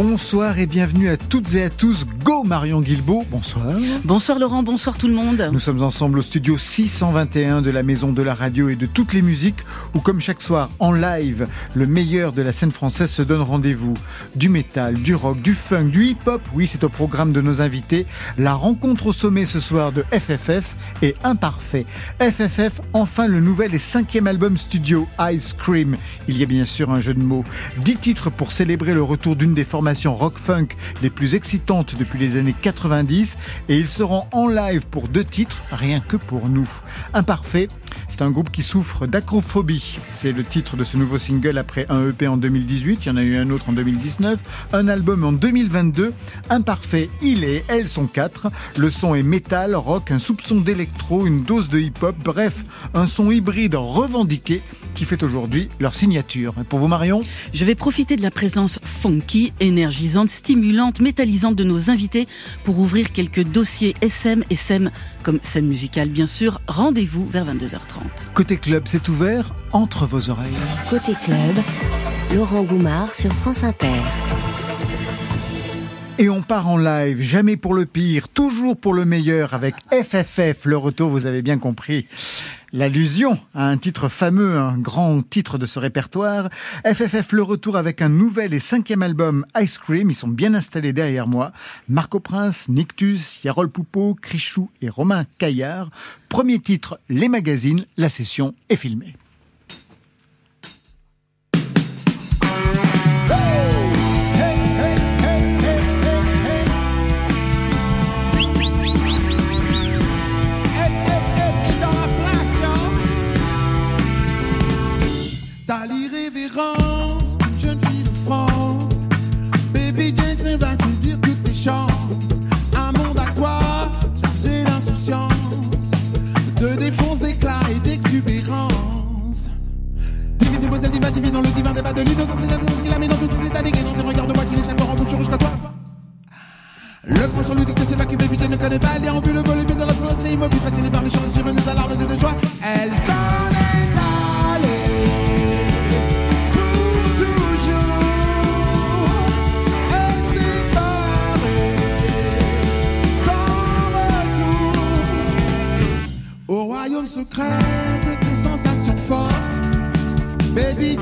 Bonsoir et bienvenue à toutes et à tous. Go Marion Guilbeault, bonsoir. Bonsoir Laurent, bonsoir tout le monde. Nous sommes ensemble au studio 621 de la Maison de la Radio et de toutes les musiques où comme chaque soir en live, le meilleur de la scène française se donne rendez-vous. Du métal, du rock, du funk, du hip-hop, oui c'est au programme de nos invités. La rencontre au sommet ce soir de FFF est Imparfait. FFF, enfin le nouvel et cinquième album studio Ice Cream. Il y a bien sûr un jeu de mots. Dix titres pour célébrer le retour d'une des formations rock-funk les plus excitantes depuis les années 90 et ils seront en live pour deux titres, rien que pour nous. Imparfait, c'est un groupe qui souffre d'acrophobie. C'est le titre de ce nouveau single après un EP en 2018, il y en a eu un autre en 2019, un album en 2022. Imparfait, il est, elles sont quatre. Le son est métal, rock, un soupçon d'électro, une dose de hip-hop, bref, un son hybride revendiqué qui fait aujourd'hui leur signature. pour vous Marion? Je vais profiter de la présence funky, énergisante, stimulante, métallisante de nos invités pour ouvrir quelques dossiers SM et SEM comme scène musicale bien sûr. Rendez-vous vers 22h30. Côté club, c'est ouvert entre vos oreilles. Côté club, Laurent Goumard sur France Inter. Et on part en live, jamais pour le pire, toujours pour le meilleur avec FFF. Le retour, vous avez bien compris. L'allusion à un titre fameux, un grand titre de ce répertoire. FFF le retour avec un nouvel et cinquième album Ice Cream. Ils sont bien installés derrière moi. Marco Prince, Nictus, Yarol Poupeau, Crichou et Romain Caillard. Premier titre, Les magazines. La session est filmée. Jeune fille de France. Baby Jane va saisir toutes tes chances. Un monde à toi, chargé d'insouciance, de défonce, d'éclat et d'exubérance. Divine demoiselle, diva, divine dans le divin débat de l'innocence c'est l'innocence qui la met dans tous ses états dégainants. Regarde-moi qui l'échappe en bouche jusqu'à toi. Le grand sur lui dit que c'est là que Baby Jane ne connaît pas. Elle est en le volume dans la France, c'est immobile, fasciné par les chants, sur des alarmes et des joies. Elle s'en secret tes sensations fortes. Baby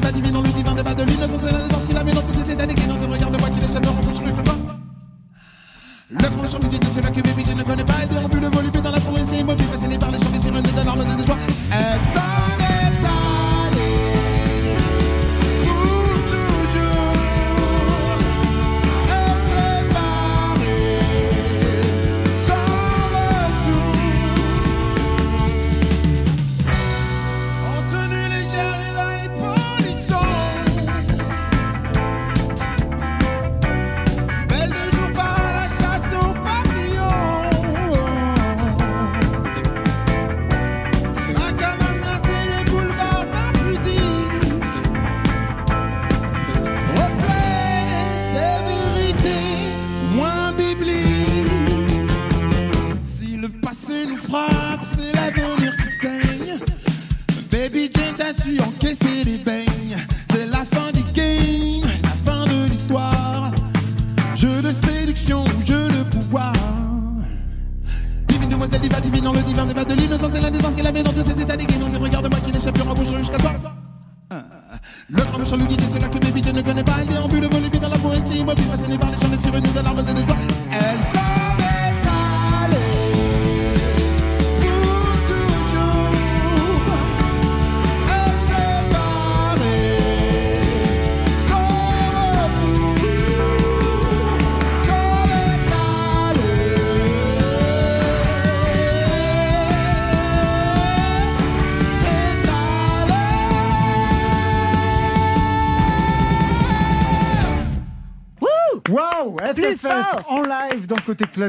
Divine dans le divin débat de l'innocence et la naissance qui la met dans tous ces états dégainants. Regarde-moi qui l'échappe, rencontre le combat. Le grand chant du dit c'est là que je ne connais pas. Elle déambule volupé dans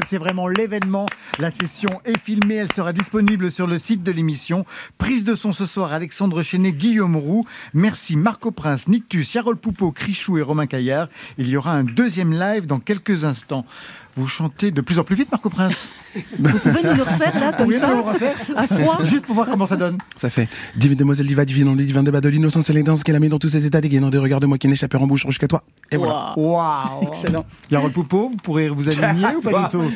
c'est vraiment l'événement. La session est filmée, elle sera disponible sur le site de l'émission. Prise de son ce soir, Alexandre Chenet, Guillaume Roux. Merci Marco Prince, Nictus, Yarol Poupeau, Crichou et Romain Caillard. Il y aura un deuxième live dans quelques instants. Vous chantez de plus en plus vite, Marco Prince. Vous pouvez nous le refaire là, comme Oui, ça. À froid Juste pour voir comment ça donne. Ça fait divine demoiselle diva divine en divin débat de l'innocence et l'élégance qu'elle a mis dans tous ses états dégainant des regards de moi qui n'échapperont en bouche jusqu'à toi. Et voilà. Waouh Excellent. Yarol Poupeau, vous pourrez vous aligner ou pas du tout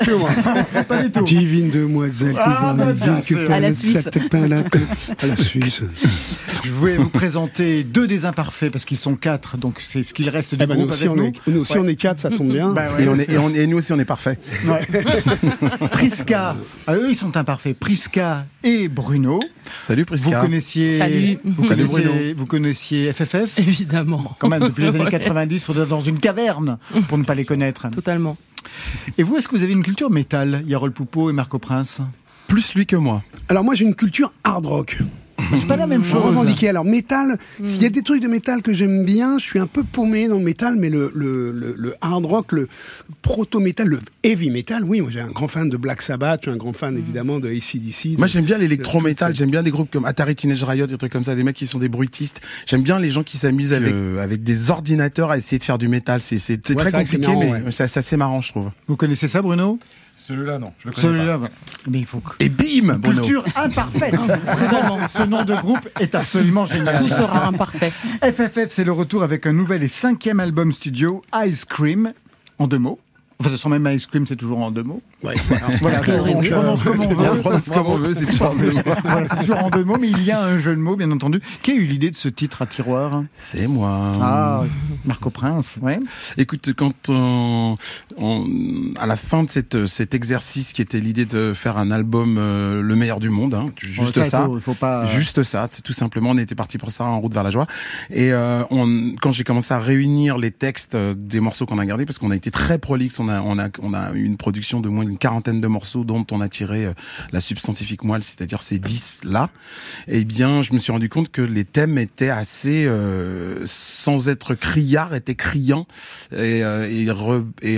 Pas du tout. Divine demoiselle, Ah, bah, À la Suisse. À la Suisse. Je vais vous présenter deux des imparfaits parce qu'ils sont quatre, donc c'est ce qu'il reste du Eh nous groupe aussi, avec on nous. est, nous aussi, Ouais. on est quatre, ça tombe bien. Bah ouais. Et, on est, et, on, et nous aussi on est parfait. Ouais. Prisca, ah, eux ils sont imparfaits. Prisca et Bruno. Salut Vous Prisca. connaissiez, Salut. vous Salut, connaissiez, Bruno. vous connaissiez FFF Évidemment. quand même depuis les années Ouais. 90, il faudrait être dans une caverne pour ne pas les connaître. Totalement. Et vous, est-ce que vous avez une culture métal, Yarol Poupeau et Marco Prince? Plus lui que moi. Alors moi, j'ai une culture hard rock. C'est pas la même Je chose. revendiquais. Alors métal, s'il y a des trucs de métal que j'aime bien, je suis un peu paumé dans le métal, mais le, le, le, le hard rock, le proto-métal, le heavy metal, oui, moi j'ai un grand fan de Black Sabbath, je suis un grand fan évidemment de ACDC. Moi j'aime bien l'électro-métal, j'aime bien des groupes comme Atari Teenage Riot, des trucs comme ça, des mecs qui sont des bruitistes. J'aime bien les gens qui s'amusent avec, euh, avec des ordinateurs à essayer de faire du métal. C'est Ouais, très compliqué, marrant, mais ouais. c'est c'est assez marrant je trouve. Vous connaissez ça, Bruno? Celui-là, non. Je le connais Celui-là, voilà. Mais il faut que... Et bim Bruno. Culture imparfaite. Vraiment, ce nom de groupe est absolument génial. Tout sera imparfait. FFF, c'est le retour avec un nouvel et cinquième album studio, Ice Cream, en deux mots. Enfin, sans même Ice Cream, c'est toujours en deux mots. Ouais, voilà. Voilà, on prononce comme on On veut. prononce comme on veut, c'est toujours le même. Voilà, c'est toujours en deux mots, mais il y a un jeu de mots, bien entendu. Qui a eu l'idée de ce titre à tiroir? C'est moi. Ah, Marco Prince, ouais. Écoute, quand on, on- à la fin de cette, cet exercice qui était l'idée de faire un album euh, le meilleur du monde, hein, juste ça, il faut, pas. Juste ça, c'est tout simplement. On était parti pour ça en route vers la joie. Et euh, on, quand j'ai commencé à réunir les textes des morceaux qu'on a gardés, parce qu'on a été très prolixe, on a, on a, on a eu une production de moins d'une quarantaine de morceaux dont on a tiré euh, la substantifique moelle, c'est-à-dire ces 10 là. Eh bien, je me suis rendu compte que les thèmes étaient assez, euh, sans être criards, étaient criants et, euh,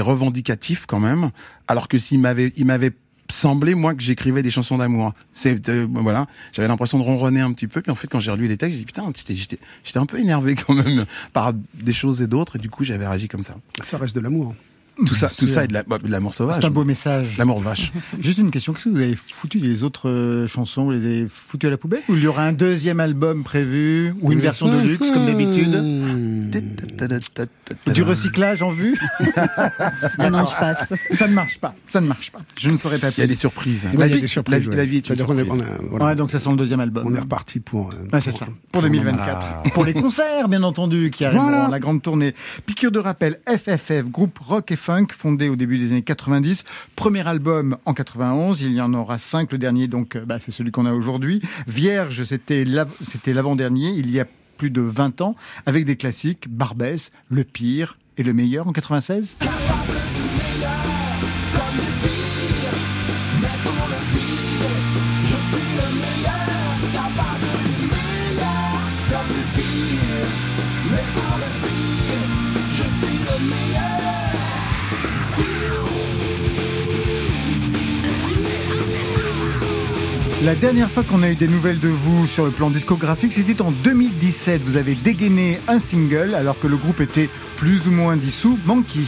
revendicatifs quand même. Alors que s'il m'avait, il m'avait semblé moi que j'écrivais des chansons d'amour. C'est voilà, j'avais l'impression de ronronner un petit peu. Puis en fait, quand j'ai relu les textes, j'ai dit putain, j'étais j'étais un peu énervé quand même par des choses et d'autres. Et du coup, j'avais réagi comme ça. Ça reste de l'amour. Tout ça, tout ça est de la- bah, de l'amour sauvage. C'est un beau message. L'amour de vache. Juste une question, qu'est-ce que vous avez foutu les autres euh, chansons Vous les avez foutues à la poubelle? Ou il y aura un deuxième album prévu Ou une version de luxe, comme d'habitude? Du recyclage en vue Non, non, je passe. Ça ne marche pas, ça ne marche pas. Je ne saurais pas Il y a des plus. La il y a vie, des surprises, la, la vie est une surprise. Ouais, donc ça sent le deuxième album. On est reparti pour. Ouais, c'est ça. Pour 2024. Pour les concerts, bien entendu, qui arriveront, Voilà. la grande tournée. Piqûre de rappel, FFF, groupe rock et funk, fondé au début des années 90. Premier album en 91. Il y en aura cinq. Le dernier, donc, euh, bah, c'est celui qu'on a aujourd'hui. Vierge, c'était l'av- c'était l'avant-dernier, il y a plus de 20 ans, avec des classiques, Barbès, Le Pire et Le Meilleur en 96. La dernière fois qu'on a eu des nouvelles de vous sur le plan discographique, c'était en 2017. Vous avez dégainé un single alors que le groupe était plus ou moins dissous, Monkey.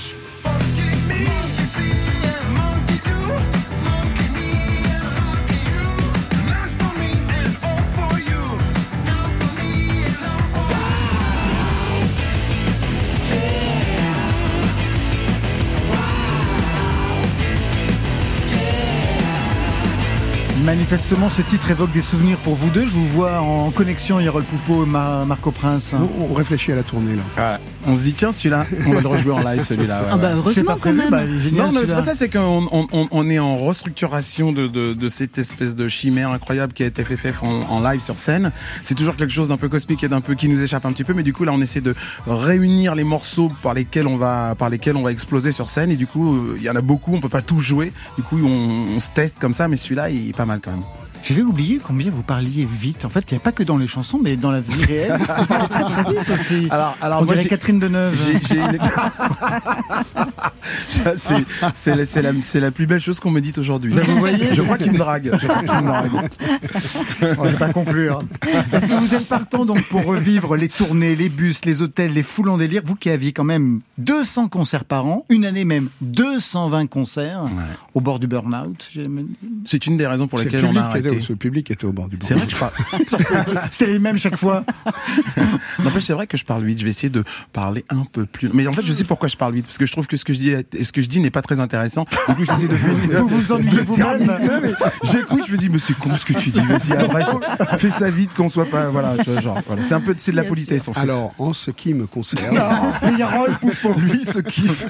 Manifestement, ce titre évoque des souvenirs pour vous deux. Je vous vois en connexion, Yarol Poupeau et Ma- Marco Prince. On, on réfléchit à la tournée là. Voilà. On se dit tiens celui-là, on va le rejouer en live celui-là. ouais, Ah bah heureusement pas quand prévu, même. bah, génial, Non, mais c'est pas ça, c'est qu'on on, on- on est en restructuration de, de, de cette espèce de chimère incroyable qui a été FFF en, en live sur scène. C'est toujours quelque chose d'un peu cosmique et d'un peu qui nous échappe un petit peu, mais du coup là on essaie de réunir les morceaux par lesquels on va par lesquels on va exploser sur scène et du coup euh, il y en a beaucoup, on peut pas tout jouer. Du coup on, on se teste comme ça, mais celui-là il est pas mal quand même. J'avais oublié combien vous parliez vite. En fait, il n'y a pas que dans les chansons, mais dans la vie réelle. Vous parlez très très vite aussi. Alors, alors On moi, dirait j'ai- Catherine Deneuve. J'ai- une- c'est- la, plus belle chose qu'on me dite aujourd'hui. Ben, vous voyez Je crois qu'il me drague. Je crois qu'il me drague. On va pas conclure. Est-ce que vous êtes partant donc pour revivre les tournées, les bus, les hôtels, les foules en délire? Vous qui aviez quand même 200 concerts par an, une année même 220 concerts Ouais. au bord du burn-out. dit. C'est une des raisons pour lesquelles on a qui était ce public était au bord du banc. C'est vrai que je parle. C'était les mêmes chaque fois. N'empêche, c'est vrai que je parle vite. Je vais essayer de parler un peu plus. Mais en fait, je sais pourquoi je parle vite, parce que je trouve que ce que je dis, est- ce que je dis n'est pas très intéressant. Du coup, j'essaie de. Vous vous ennuyez vous-même. J'écoute, je me dis, mais c'est con ce que tu dis. Vas-y, après, je- fais ça vite, qu'on soit pas, voilà, genre. C'est un peu, c'est de la Bien politesse, en fait. Alors, en ce qui me concerne, lui, ce kiffe.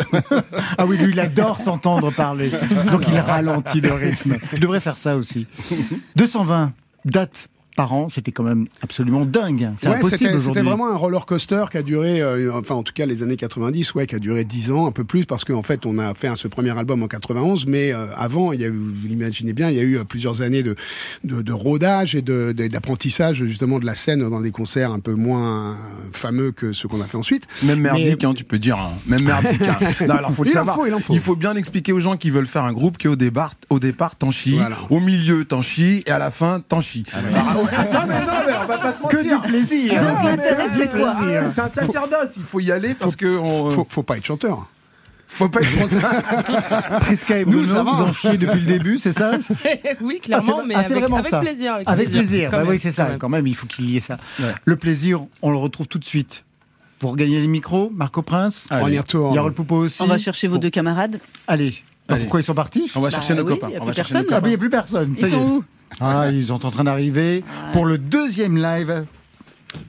Ah oui, lui, il adore s'entendre parler. Donc il ralentit le rythme. Je devrais faire ça aussi. 220 dates par an, c'était quand même absolument dingue. C'est Ouais, impossible c'était- vraiment un roller coaster qui a duré, euh, enfin en tout cas les années 90, ouais, qui a duré 10 ans, un peu plus, parce qu'en fait on a fait ce premier album en 91, mais euh, avant, il y a eu, vous l'imaginez bien, il y a eu euh, plusieurs années de, de, de rodage et de- de- d'apprentissage justement de la scène dans des concerts un peu moins fameux que ceux qu'on a fait ensuite. Même merdique, hein, tu peux dire. hein. Même merdique. hein. Non, alors faut le Il en faut, il en faut. bien expliquer aux gens qui veulent faire un groupe qu'au départ, au départ, t'en chies, Voilà. au milieu, t'en chies, et à la fin, t'en chies. Ah. Non, mais non, mais on va pas se mentir. Que du plaisir. Donc, l'intérêt, c'est quoi ah C'est un sacerdoce, il faut y aller parce que on, Faut, faut pas être chanteur. faut pas être content. Prisca et Nous, Bruno, va. vous en chiez depuis le début, c'est ça oui, Ah, clairement, c'est- mais ah, c'est avec, vraiment avec ça. plaisir. Avec, Avec plaisir. Bah oui, c'est ça. quand même. Quand même, il faut qu'il y ait ça. Ouais. Le plaisir, on le retrouve tout de suite. Pour gagner les micros, Marco Prince, Allez. Yarol Poupo aussi. On va chercher vos deux camarades. Allez. Pourquoi ils sont partis On va Bah chercher nos oui, copains. y a On plus va chercher personne. nos Ah, mais il n'y copains. a plus personne. Ça Ils y est. sont où Ah, ils sont en train d'arriver pour le deuxième live,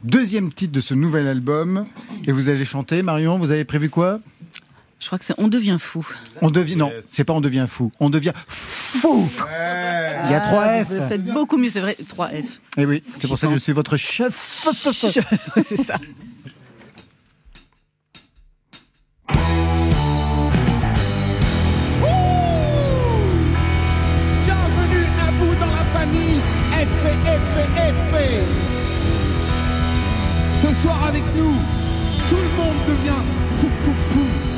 deuxième titre de ce nouvel album. Et vous allez chanter, Marion, vous avez prévu quoi? Je crois que c'est On devient fou. On devient. Non, c'est pas on devient fou. On devient fou Il y a trois Ah, F. Vous faites beaucoup mieux, c'est vrai. 3 F. Et oui, c'est pour ça que je suis votre chef. c'est ça. F. Ce soir avec nous, tout le monde devient fou, fou, fou.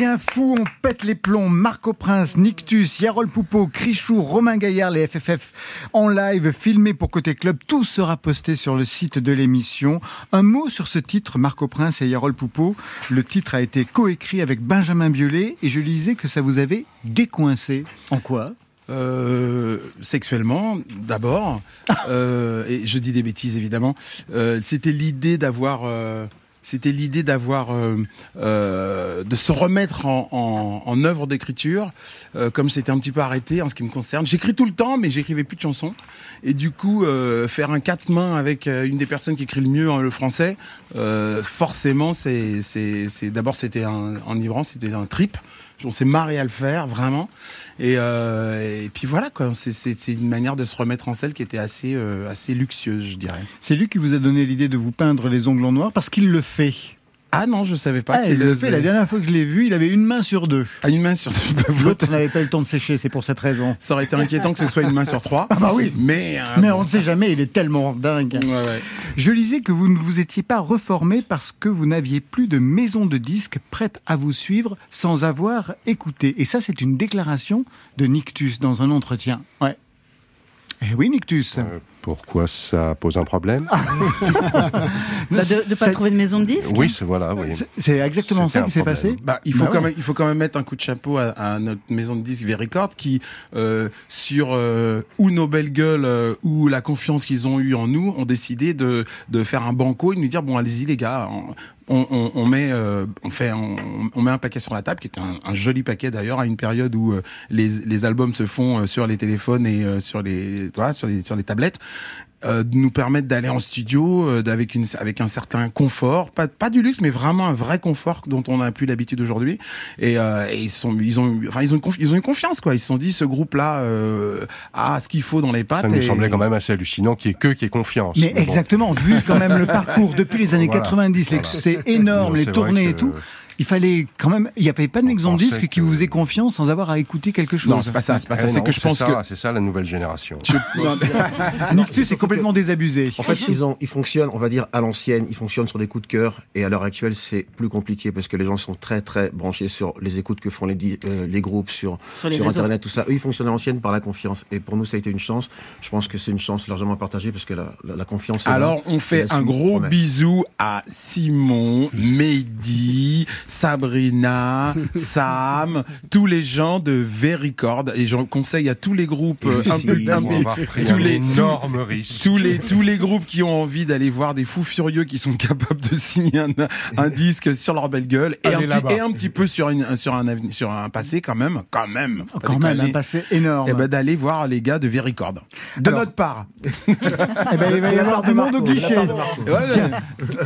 Devient fou, on pète les plombs. Marco Prince, Nictus, Yarol Poupeau, Crichou, Romain Gaillard, les FFF en live, filmé pour Côté Club. Tout sera posté sur le site de l'émission. Un mot sur ce titre, Marco Prince et Yarol Poupeau. Le titre a été coécrit avec Benjamin Biolay et je lisais que ça vous avait décoincé. En quoi? Euh, sexuellement, d'abord, euh, et je dis des bêtises évidemment. Euh, c'était l'idée d'avoir, c'était l'idée d'avoir, euh, euh, de se remettre en, en, œuvre d'écriture, euh, comme c'était un petit peu arrêté en ce qui me concerne. J'écris tout le temps, mais j'écrivais plus de chansons, et du coup, faire un quatre mains avec une des personnes qui écrit le mieux en le français, forcément, c'est, c'est, c'est d'abord c'était un, enivrant, c'était un trip. On s'est marré à le faire, vraiment. Et, euh, et puis voilà, quoi. C'est une manière de se remettre en selle qui était assez, euh, assez luxueuse, je dirais. C'est lui qui vous a donné l'idée de vous peindre les ongles en noir parce qu'il le fait. Ah non, je savais pas. Ah, il le fait. La dernière fois que je l'ai vu, il avait une main sur deux. Ah, une main sur L'autre n'avait pas eu le temps de sécher, c'est pour cette raison. Ça aurait été inquiétant que ce soit une main sur trois. Ah bah oui. Mais, euh, Mais on ne sait jamais, il est tellement dingue. Ouais, ouais. Je lisais que vous ne vous étiez pas reformé parce que vous n'aviez plus de maison de disques prête à vous suivre sans avoir écouté. Et ça, c'est une déclaration de Nictus dans un entretien. Ouais. Eh oui, Nictus. Euh, pourquoi ça pose un problème Bah, de ne pas trouver de maison de disques Oui, c'est voilà, oui. C'est- exactement ça qui s'est passé Bah, il faut Bah quand ouais. même, il faut quand même mettre un coup de chapeau à, à notre maison de disques V-Record qui, euh, sur euh, ou nos belles gueules euh, ou la confiance qu'ils ont eu en nous, ont décidé de, de faire un banco et de nous dire bon allez-y les gars, on, on, on- met, euh, on fait, on, on met un paquet sur la table qui est un, un joli paquet d'ailleurs à une période où euh, les, les albums se font euh, sur les téléphones et euh, sur les, voilà, sur les, sur les tablettes. Euh, de nous permettre d'aller en studio euh, avec une avec un certain confort, pas pas du luxe, mais vraiment un vrai confort dont on n'a plus l'habitude aujourd'hui. Et, euh, et ils sont ils ont enfin ils ont une ils ont une confiance quoi. Ils se sont dit ce groupe là euh, a ce qu'il faut dans les pattes. Ça nous et- semblait quand même assez hallucinant qu'il y ait que qui ait confiance. Mais bon. exactement, vu quand même le parcours depuis les années Voilà, 90, les- voilà. c'est énorme, Non, les tournées et tout. Il fallait quand même, il n'y avait pas de On maison de disque qui vous faisait confiance sans avoir à écouter quelque chose. Non, c'est pas ça, c'est pas ça. Eh c'est non, que je pense ça, que c'est ça la nouvelle génération. Nictus est complètement désabusé. En fait, ils, ont, ils fonctionnent, on va dire, à l'ancienne, ils fonctionnent sur des coups de cœur, et à l'heure actuelle, c'est plus compliqué parce que les gens sont très, très branchés sur les écoutes que font les, euh, les groupes, sur, Sur les sur réseaux. Internet, tout ça. Eux, ils fonctionnent à l'ancienne par la confiance. Et pour nous, ça a été une chance. Je pense que c'est une chance largement partagée parce que la, la, la confiance. est là. Alors, on fait un gros bisou à Simon, Mehdi, Sabrina, Sam, tous les gens de V-Record. Et j'en conseille à tous les groupes, euh, un peu, tous les- énorme risque. tous les tous les groupes qui ont envie d'aller voir des fous furieux qui sont capables de signer un, un disque sur leur belle gueule et un, petit, là-bas. et un petit peu sur une sur un sur un passé quand même quand même pas Quand même, un passé énorme. Eh ben d'aller voir les gars de V-Record. De Alors- notre part. Eh ben, il va y avoir du monde au guichet. Ouais, Tiens,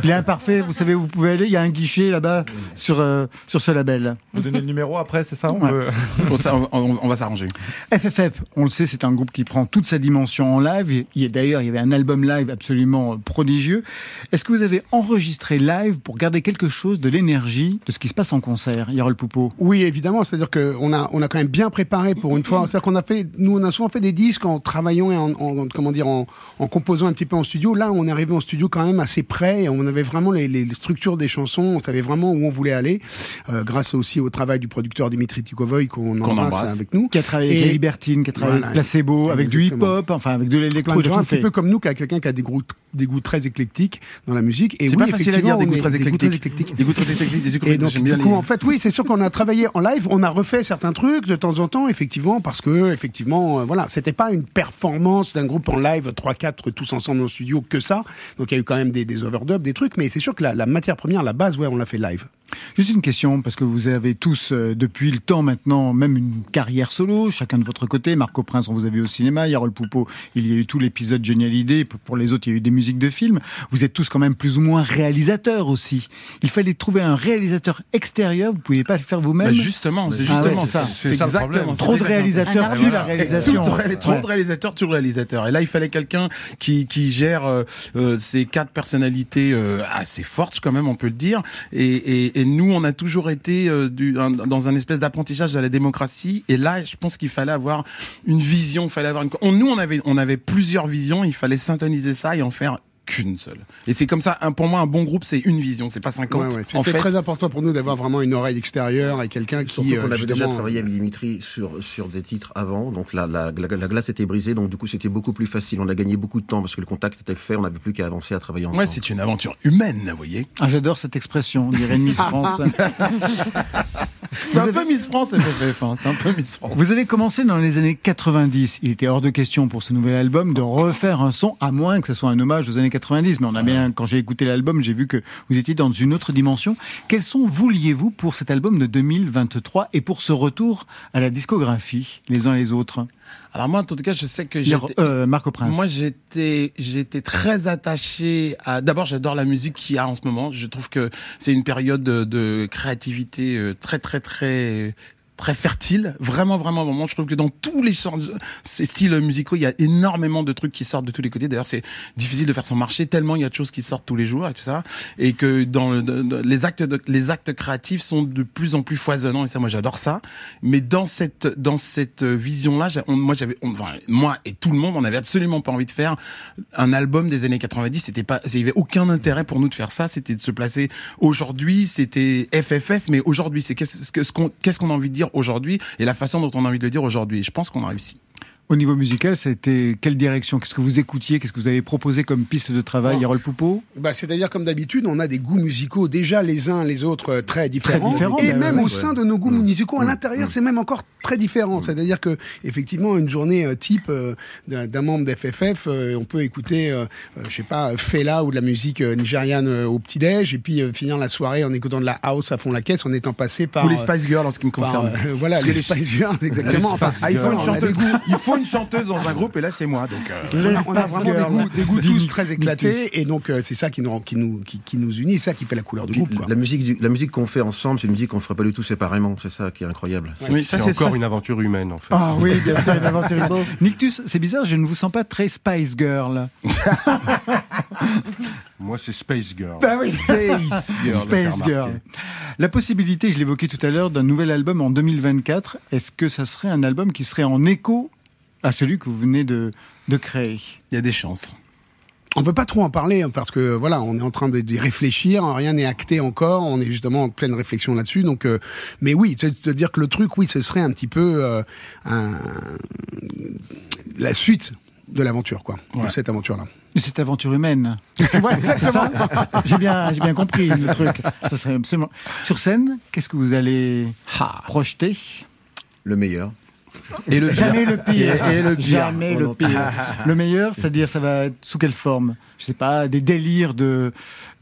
il est imparfait, vous savez vous pouvez aller, il y a un guichet là-bas sur, euh, sur ce label. Vous donnez le numéro après, c'est ça on Ouais. peut- Bon, ça, on, on- on va s'arranger. FFF, on le sait, c'est un groupe qui prend toute sa dimension en live. Il y a d'ailleurs, il y avait un album live absolument euh, prodigieux. Est-ce que vous avez enregistré live pour garder quelque chose de l'énergie de ce qui se passe en concert, Yarol Poupeau Oui, évidemment. C'est-à-dire qu'on a, on a quand même bien préparé pour une fois. C'est-à-dire qu'on a fait, nous, on a souvent fait des disques en travaillant et en, en- comment dire, en, en composant un petit peu en studio. Là, on est arrivé en studio quand même assez près et on avait vraiment les, les structures des chansons. On savait vraiment où on voulait aller. Aller, euh, grâce aussi au travail du producteur Dimitri Tikovoy qu'on Qu'on embrasse, embrasse. avec nous. Qui a travaillé avec Et- les Libertines, qui a travaillé Voilà. avec Placebo, avec du hip-hop, enfin avec de l'électro, un petit peu comme nous, qui a quelqu'un qui a des goûts, des goûts très éclectiques dans la musique. Et C'est oui, pas facile à dire des goûts très des goûts éclectiques. éclectiques. Des goûts très éclectiques, des goûts du bien coup, les- en fait, oui, c'est sûr qu'on a travaillé en live, on a refait certains trucs de temps en temps, effectivement, parce que, effectivement, euh, voilà, c'était pas une performance d'un groupe en live, 3-4 tous ensemble dans le studio, que ça. Donc, il y a eu quand même des, des overdubs, des trucs, mais c'est sûr que la, la matière première, la base, ouais, on l'a fait live. Juste une question, parce que vous avez tous, euh, depuis le temps maintenant, même une carrière solo, chacun de votre côté. Marco Prince, on vous a vu au cinéma. Yarol Poupeau, il y a eu tout l'épisode Génial Idée. Pour les autres, il y a eu des musiques de films. Vous êtes tous quand même plus ou moins réalisateurs aussi. Il fallait trouver un réalisateur extérieur. Vous ne pouviez pas le faire vous-même. Bah, justement, c'est Ah ouais, justement ça. C'est ça le problème. exactement Trop de exactement- réalisateurs tuent la réalisation. Trop de, trop réalisateurs, tout le réalisateur. Et là, il fallait quelqu'un qui, qui gère euh, euh, ces quatre personnalités euh, assez fortes, quand même, on peut le dire. Et, et, et nous, on a toujours été euh, du, dans un espèce d'apprentissage de la démocratie. Et là, je pense qu'il fallait avoir une vision. Fallait avoir une. On, nous, on avait, on avait plusieurs visions. Il fallait syntoniser ça et en faire qu'une seule. Et c'est comme ça. Un, pour moi, un bon groupe, c'est une vision. C'est pas 50. Ouais, ouais. en C'était fait, très important pour nous d'avoir vraiment une oreille extérieure et quelqu'un qui. Surtout qu'on euh, avait déjà travaillé avec Dimitri sur, sur des titres avant, donc la, la, la, la glace était brisée, donc du coup c'était beaucoup plus facile. On a gagné beaucoup de temps parce que le contact était fait, on n'avait plus qu'à avancer à travailler ensemble. ouais, c'est une aventure humaine, vous voyez. Ah, J'adore cette expression, on dirait une Miss France. C'est un peu Miss France, FFF. Hein. C'est un peu Miss France. Vous avez commencé dans les années 90. Il était hors de question pour ce nouvel album de refaire un son, à moins que ce soit un hommage aux années 90. Mais on a bien, quand j'ai écouté l'album, j'ai vu que vous étiez dans une autre dimension. Quels son vouliez-vous pour cet album de 2023 et pour ce retour à la discographie, les uns les autres? Alors moi, en tout cas, je sais que j'étais... euh, Marco Prince. Moi, j'étais, j'étais très attaché à. D'abord, j'adore la musique qu'il y a en ce moment. Je trouve que c'est une période de, de créativité euh, très, très, très, très fertile. Vraiment, vraiment, vraiment. Je trouve que dans tous les ces styles musicaux, il y a énormément de trucs qui sortent de tous les côtés. D'ailleurs, c'est difficile de faire son marché tellement il y a de choses qui sortent tous les jours et tout ça. Et que dans le- de- les actes, de- les actes créatifs sont de plus en plus foisonnants. Et ça, moi, j'adore ça. Mais dans cette, dans cette vision-là, j'ai- on- moi, j'avais, enfin, moi et tout le monde, on n'avait absolument pas envie de faire un album des années 90. C'était pas, il y avait aucun intérêt pour nous de faire ça. C'était de se placer aujourd'hui. C'était FFF, mais aujourd'hui, c'est qu'est-ce que- ce qu'on, qu'est-ce qu'on a envie de dire aujourd'hui et la façon dont on a envie de le dire aujourd'hui. Je pense qu'on a réussi. Au niveau musical, c'était quelle direction? Qu'est-ce que vous écoutiez? Qu'est-ce que vous avez proposé comme piste de travail. Yarol Poupeau? Bah, c'est-à-dire, comme d'habitude, on a des goûts musicaux déjà les uns les autres euh, très différents. différents, et bah, même ouais, au ouais. sein de nos goûts musicaux, à l'intérieur, c'est même encore très différent. C'est-à-dire que, effectivement, une journée euh, type euh, d'un membre d'FFF, euh, on peut écouter, euh, je sais pas, Fela ou de la musique euh, nigériane euh, au petit-déj, et puis euh, finir la soirée en écoutant de la house à fond la caisse, en étant passé par. Ou les Spice Girls en ce qui me par, concerne. euh, voilà, que les Spice Girls, exactement. Enfin, il faut une a chanteuse. Il faut une chanteuse dans un groupe et là c'est moi donc. euh, on a, vraiment des Girls. goûts, des goûts tous très éclatés et donc euh, c'est ça qui nous, qui nous, qui, qui nous unit, ça qui fait la couleur du Puis, groupe. Quoi. la musique, du- la musique qu'on fait ensemble, c'est une musique qu'on ferait pas du tout séparément. C'est ça qui est incroyable. Oui, ça C'est encore ça, une aventure humaine, en fait. Ah oui, bien sûr, une aventure. Nictus, c'est bizarre, je ne vous sens pas très Spice Girl. Moi, c'est Space Girl. Bah oui. Space Girl. Space Girl. La possibilité, je l'évoquais tout à l'heure, d'un nouvel album en 2024. Est-ce que ça serait un album qui serait en écho à celui que vous venez de, de créer Il y a des chances. On veut pas trop en parler hein, parce que voilà, on est en train de- d'y réfléchir, rien n'est acté encore, on est justement en pleine réflexion là-dessus. Donc, euh, mais oui, c'est de dire que le truc, oui, ce serait un petit peu euh, un- la suite de l'aventure, quoi, de cette aventure-là. De cette aventure humaine. Ouais, ça J'ai bien, j'ai bien compris le truc. Ça serait absolument... Sur scène, qu'est-ce que vous allez projeter? Le meilleur. Et le Jamais le pire. Et- et le pire. Jamais le pire. Le meilleur, c'est-à-dire, ça va être sous quelle forme? Je sais pas, des délires de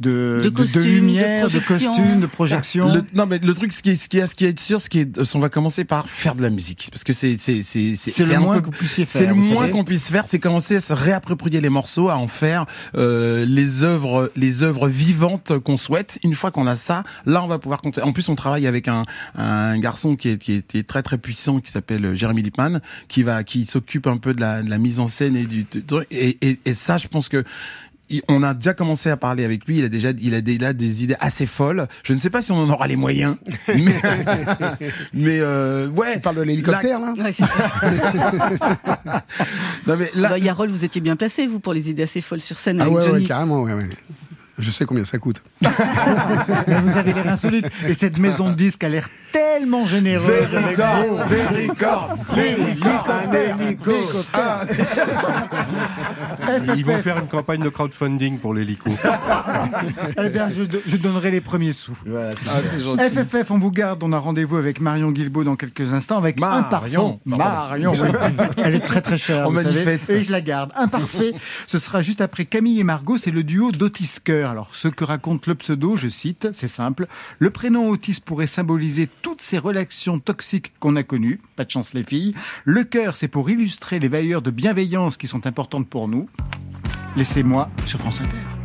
de, De de lumière, de, projection. costumes, de projection. Le- non mais le truc ce qui est ce qui est ce qui est sûr ce qui est on va commencer par faire de la musique parce que c'est c'est c'est C'est le moins vous puissiez faire. c'est le moins qu'on puisse faire, c'est commencer à se réapproprier les morceaux, à en faire euh, les œuvres, les œuvres vivantes qu'on souhaite. Une fois qu'on a ça, là on va pouvoir compter. En plus, on travaille avec un, un garçon qui est, qui est très très puissant, qui s'appelle Jérémy Lipman, qui va, qui s'occupe un peu de la, de la mise en scène et du. Et, et, et ça, je pense que on a déjà commencé à parler avec lui. Il a déjà, il a déjà des idées assez folles. Je ne sais pas si on en aura les moyens, mais, mais euh, ouais. Tu parles de l'hélicoptère, là Ouais, c'est ça. Non, mais là, Bah, Yarol, vous étiez bien placé, vous, pour les idées assez folles sur scène Ah avec ouais, Johnny. ouais, carrément, ouais, ouais. Je sais combien ça coûte. Mais vous avez l'air insolite. Et cette maison de disques a l'air tellement généreuse. Ils vont faire une campagne de crowdfunding pour l'hélico. Eh bien, je, je donnerai les premiers sous. Ah, gentil. FFF, on vous garde. On a rendez-vous avec Marion Guilbault dans quelques instants avec un Marion. parfum. Marion, oui. Elle est très très chère. On vous savez, manifeste. et je la garde. Imparfait. Ce sera juste après Camille et Margot. C'est le duo d'Otis Cœur. Alors, ce que raconte le pseudo, je cite, c'est simple. Le prénom Otis pourrait symboliser toutes ces relations toxiques qu'on a connues. Pas de chance, les filles. Le cœur, c'est pour illustrer les veilleurs de bienveillance qui sont importantes pour nous. Laissez-moi sur France Inter.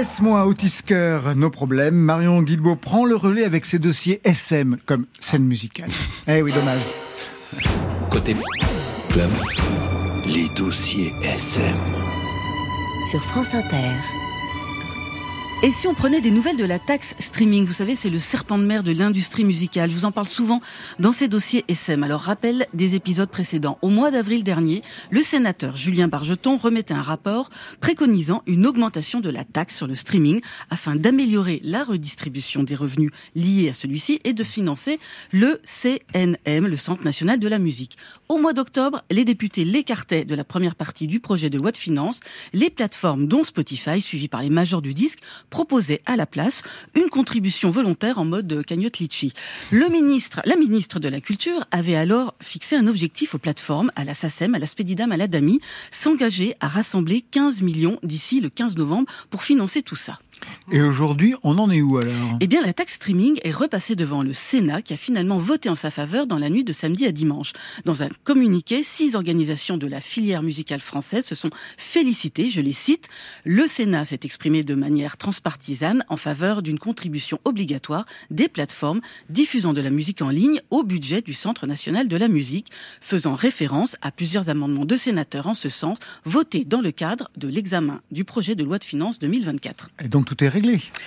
Laisse-moi Otis Cœur, nos problèmes. Marion Guilbault prend le relais avec ses dossiers SM comme scène musicale. Eh oui, dommage. Côté club, les dossiers SM. Sur France Inter. Et si on prenait des nouvelles de la taxe streaming Vous savez, c'est le serpent de mer de l'industrie musicale. Je vous en parle souvent dans ces dossiers SM. Alors, rappel des épisodes précédents. Au mois d'avril dernier, le sénateur Julien Bargeton remettait un rapport préconisant une augmentation de la taxe sur le streaming afin d'améliorer la redistribution des revenus liés à celui-ci et de financer le CNM, le Centre national de la musique. Au mois d'octobre, les députés l'écartaient de la première partie du projet de loi de finances. Les plateformes, dont Spotify, suivies par les majors du disque, proposaient à la place une contribution volontaire en mode cagnotte litchi. Le ministre, la ministre de la Culture avait alors fixé un objectif aux plateformes, à la SACEM, à la Spedidam, à la DAMI, s'engager à rassembler 15 millions d'ici le 15 novembre pour financer tout ça. Et aujourd'hui, on en est où alors? Eh bien, la taxe streaming est repassée devant le Sénat qui a finalement voté en sa faveur dans la nuit de samedi à dimanche. Dans un communiqué, six organisations de la filière musicale française se sont félicitées, je les cite. Le Sénat s'est exprimé de manière transpartisane en faveur d'une contribution obligatoire des plateformes diffusant de la musique en ligne au budget du Centre national de la musique, faisant référence à plusieurs amendements de sénateurs en ce sens, votés dans le cadre de l'examen du projet de loi de finances 2024. Et donc tout est réglé?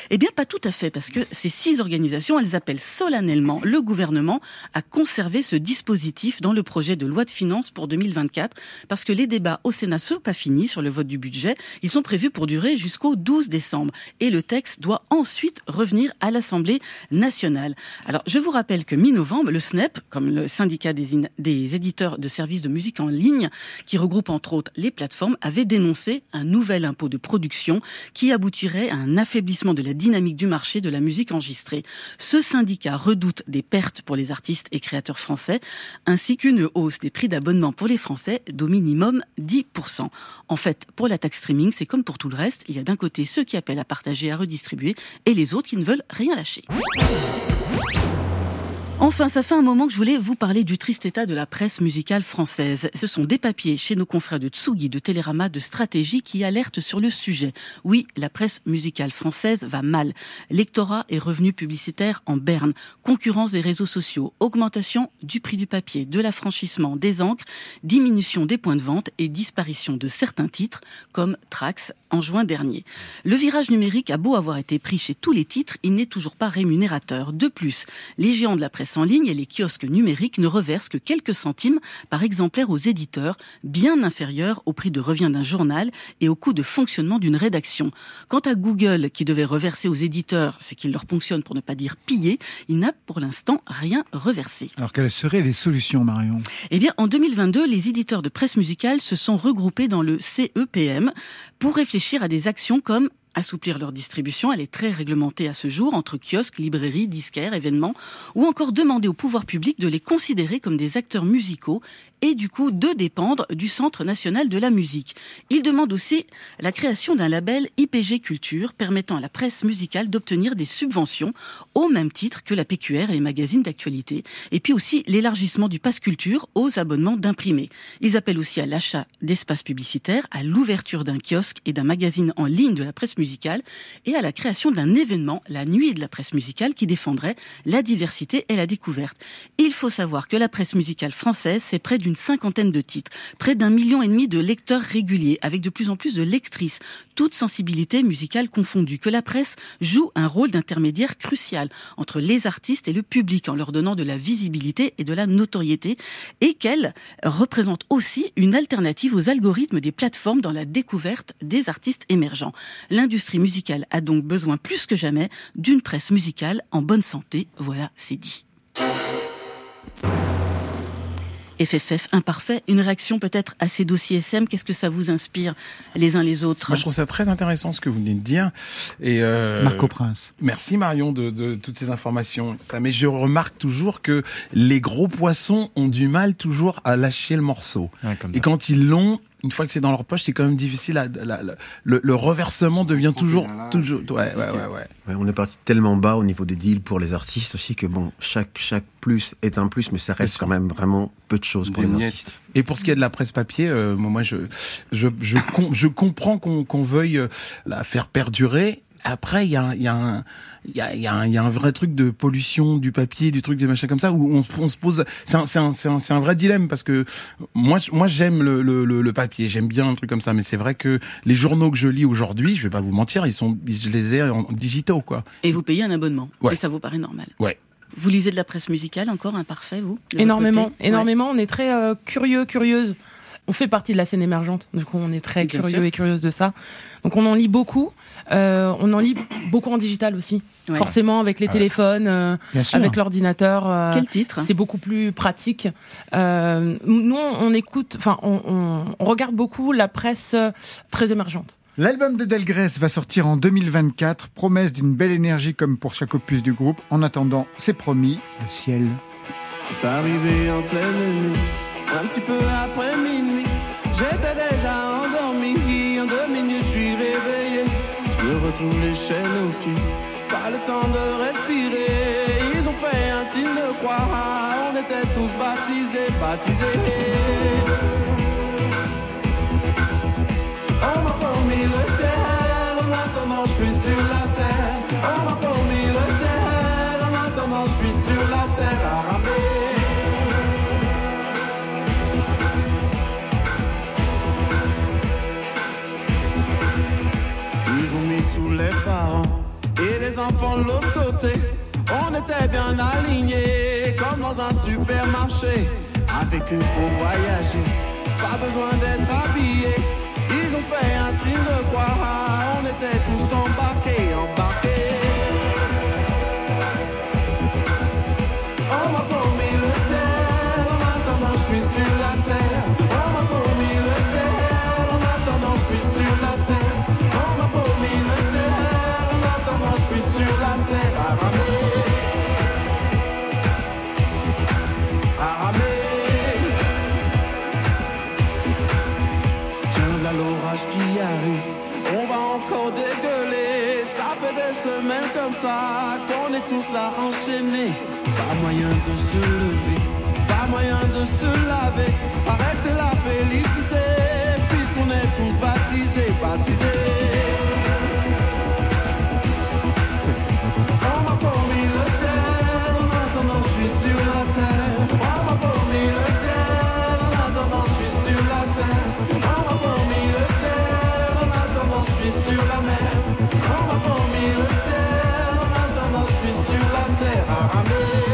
Eh bien, pas tout à fait, parce que ces six organisations, elles appellent solennellement le gouvernement à conserver ce dispositif dans le projet de loi de finances pour 2024, parce que les débats au Sénat sont pas finis sur le vote du budget. Ils sont prévus pour durer jusqu'au 12 décembre, et le texte doit ensuite revenir à l'Assemblée nationale. Alors, je vous rappelle que mi-novembre, le SNEP, comme le syndicat des, des éditeurs de services de musique en ligne, qui regroupe entre autres les plateformes, avait dénoncé un nouvel impôt de production qui aboutirait à un affaiblissement de la dynamique du marché de la musique enregistrée. Ce syndicat redoute des pertes pour les artistes et créateurs français, ainsi qu'une hausse des prix d'abonnement pour les Français d'au minimum 10%. En fait, pour la taxe streaming, c'est comme pour tout le reste, il y a d'un côté ceux qui appellent à partager, à redistribuer, et les autres qui ne veulent rien lâcher. Enfin, ça fait un moment que je voulais vous parler du triste état de la presse musicale française. Ce sont des papiers chez nos confrères de Tsugi, de Télérama, de Stratégie qui alertent sur le sujet. Oui, la presse musicale française va mal. Lectorat et revenus publicitaires en berne, concurrence des réseaux sociaux, augmentation du prix du papier, de l'affranchissement des encres, diminution des points de vente et disparition de certains titres comme Trax en juin dernier. Le virage numérique a beau avoir été pris chez tous les titres, il n'est toujours pas rémunérateur. De plus, les géants de la presse en ligne et les kiosques numériques ne reversent que quelques centimes par exemplaire aux éditeurs, bien inférieurs au prix de revient d'un journal et au coût de fonctionnement d'une rédaction. Quant à Google, qui devait reverser aux éditeurs ce qu'il leur ponctionne pour ne pas dire piller, il n'a pour l'instant rien reversé. Alors quelles seraient les solutions, Marion? Eh bien, en 2022, les éditeurs de presse musicale se sont regroupés dans le CEPM pour réfléchir à des actions comme assouplir leur distribution, elle est très réglementée à ce jour, entre kiosques, librairies, disquaires, événements, ou encore demander au pouvoir public de les considérer comme des acteurs musicaux et du coup de dépendre du Centre national de la musique. Il demande aussi la création d'un label IPG Culture permettant à la presse musicale d'obtenir des subventions au même titre que la PQR et les magazines d'actualité, et puis aussi l'élargissement du pass culture aux abonnements d'imprimés. Ils appellent aussi à l'achat d'espaces publicitaires, à l'ouverture d'un kiosque et d'un magazine en ligne de la presse musicale et à la création d'un événement, la nuit de la presse musicale, qui défendrait la diversité et la découverte. Il faut savoir que la presse musicale française, c'est près d'une cinquantaine de titres, près d'un million et demi de lecteurs réguliers, avec de plus en plus de lectrices, toutes sensibilités musicales confondues, que la presse joue un rôle d'intermédiaire crucial entre les artistes et le public en leur donnant de la visibilité et de la notoriété, et qu'elle représente aussi une alternative aux algorithmes des plateformes dans la découverte des artistes émergents. L'industrie musicale a donc besoin plus que jamais d'une presse musicale en bonne santé. Voilà, c'est dit. FFF imparfait, une réaction peut-être à ces dossiers SM, qu'est-ce que ça vous inspire les uns les autres Moi, je trouve ça très intéressant ce que vous venez de dire. Et euh, Marco Prince. Merci Marion de, de toutes ces informations. Ça, mais je remarque toujours que les gros poissons ont du mal toujours à lâcher le morceau. Et quand ils l'ont, une fois que c'est dans leur poche, c'est quand même difficile. À, la- la- le, le reversement devient toujours, toujours. Ouais, ouais, ouais, ouais. Ouais, on est parti tellement bas au niveau des deals pour les artistes aussi que bon, chaque, chaque plus est un plus, mais ça reste quand même vraiment peu de choses pour Des les miettes. artistes. Et pour ce qui est de la presse papier, euh, moi, je, je, je, com- je comprends qu'on qu'on veuille euh, la faire perdurer. Après, il y a, un- il y, a un- il y, a, il y, a un- il y a un vrai truc de pollution du papier, du truc, des machins comme ça, où on, on se pose. C'est un, c'est un, c'est un, vrai dilemme parce que moi, j'aime le, le, le, le papier, j'aime bien un truc comme ça, mais c'est vrai que les journaux que je lis aujourd'hui, je vais pas vous mentir, ils sont, je les ai en digitaux, quoi. Et vous payez un abonnement. Ouais. Et ça vous paraît normal. Ouais. Vous lisez de la presse musicale encore imparfait, vous Énormément, énormément. On est très euh, curieux, curieuse. On fait partie de la scène émergente, du coup on est très Bien curieux sûr. et curieuse de ça. Donc on en lit beaucoup. Euh, on en lit beaucoup en digital aussi. Ouais. Forcément avec les Ouais. téléphones, euh, avec l'ordinateur. euh, Quel titre? C'est beaucoup plus pratique. Euh, nous on écoute, enfin on, on- on regarde beaucoup la presse très émergente. L'album de Delgrès va sortir en 2024, promesse d'une belle énergie comme pour chaque opus du groupe. En attendant, c'est promis, le ciel. T'es arrivé en pleine nuit, un petit peu après minuit. J'étais déjà endormi, en deux minutes je suis réveillé. Je me retrouvent les chaînes aux pieds. Pas le temps de respirer. Ils ont fait un signe de croix. On était tous baptisés, baptisés. On m'a promis le ciel. En attendant, je suis sur la enfants de l'autre côté. On était bien alignés comme dans un supermarché. Avec eux pour voyager, pas besoin d'être habillés. Ils ont fait un signe de croix, on était tous embarqués, embarqués. On m'a promis le ciel, en attendant je suis sur la terre. On m'a promis le ciel, en attendant je suis sur la terre. Comme ça qu'on est tous là enchaînés. Pas moyen de se lever, pas moyen de se laver. Paraît c'est la félicité, puisqu'on est tous baptisés, baptisés. Terre.